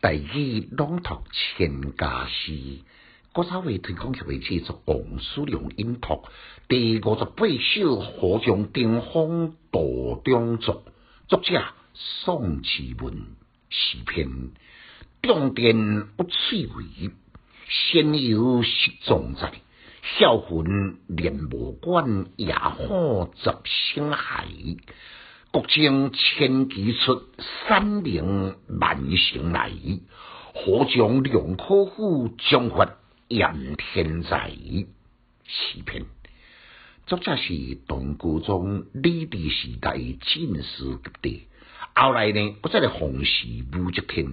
第二朗读千家诗，国草会推广协会制作王书良音读第五十八首河中顶峰道中作，作者宋其文诗篇，重点不趣味，先有失重在，孝魂连无关，也好十星海。国境千机出，山岭万城来。河中两可虎，将发炎天在。诗篇，作者是东古中李治时代进士及第。后来呢，不再来弘时武则天。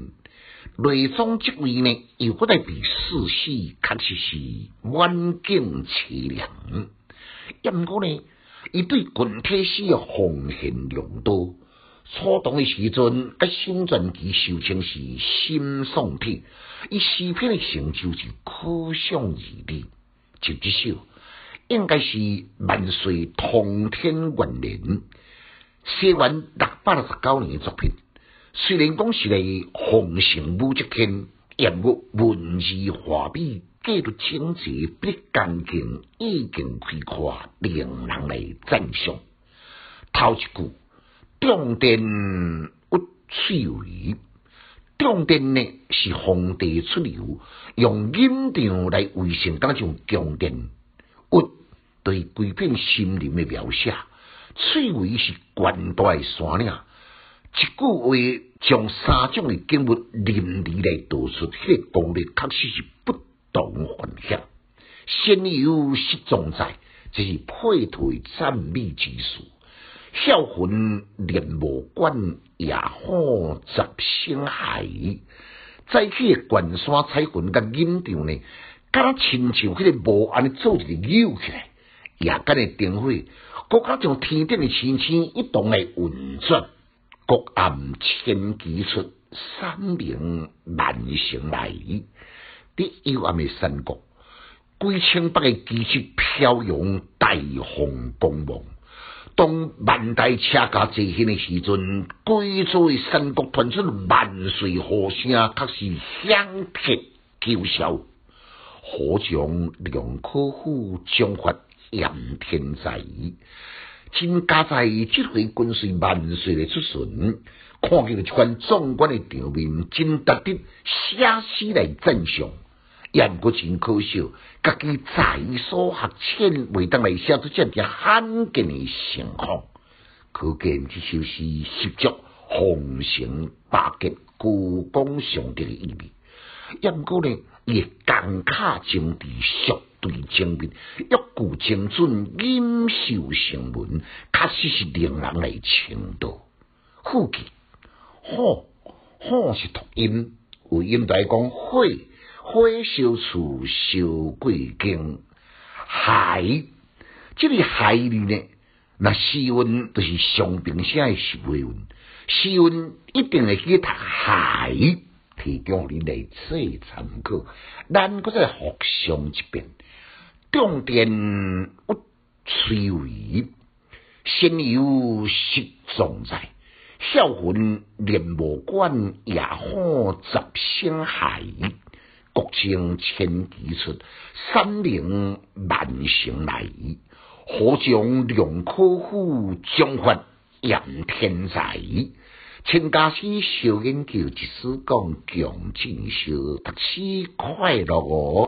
内中即位呢，又不再比世袭，确实是晚景凄凉。也毋过呢。伊对群体史诶奉献良多，初唐诶时阵，甲新传奇受称是心丧体，伊诗篇诶成就是可想而知。就这首，应该是万岁通天元年，写完六百六十九年诶作品。虽然讲是嚟奉承武则天，也无文字画笔。记录情节，不干净，意境开阔，令人来赞赏。头一句，重点有趣味。重点呢是皇帝出游，用音调来为成当种重点。有对规片森林的描写，翠微是关大山岭。一句话将三种的景物淋漓来道出，迄个功力确实是不。同凡响，先有失重在，这是配对赞美之词。孝魂连无关，也好十星海。再去关山彩云甲音调呢，敢亲像迄个无安尼做一个扭起来，夜间的灯火，国家像天顶的星星一同来运转，各暗千机出，三明万星来。伫幽暗的山谷，几千百个机器飘扬，大风光芒。当万代车驾坐行的时阵，贵州的山谷传出万岁呼声，却是响彻九霄。河中两可虎，将发炎天在。真加在即回军岁万岁的出巡，看见了这款壮观的场面，真值得写诗来赞赏。言过真可惜，家己在所学浅，未当来写出这样罕见的情况，可见这首诗十足红尘百劫、故宫上的意味。言过呢，也刚卡精地，绝对精密，一句精准，音秀成文，确实是令人来称道。副记，好，好是读音，有音来讲会。花小处，小贵经，海，这个海里呢，那诗文都是上平写的诗文，诗文一定会去读海，提供你来做参考。咱搁再复上一遍，重点有趣味，先有实重在，孝魂连无关，也好十星海。国清千机出，山岭万城来。河中两可虎，中发扬天才。陈家师小研究，即使讲强进修，读书快乐哦。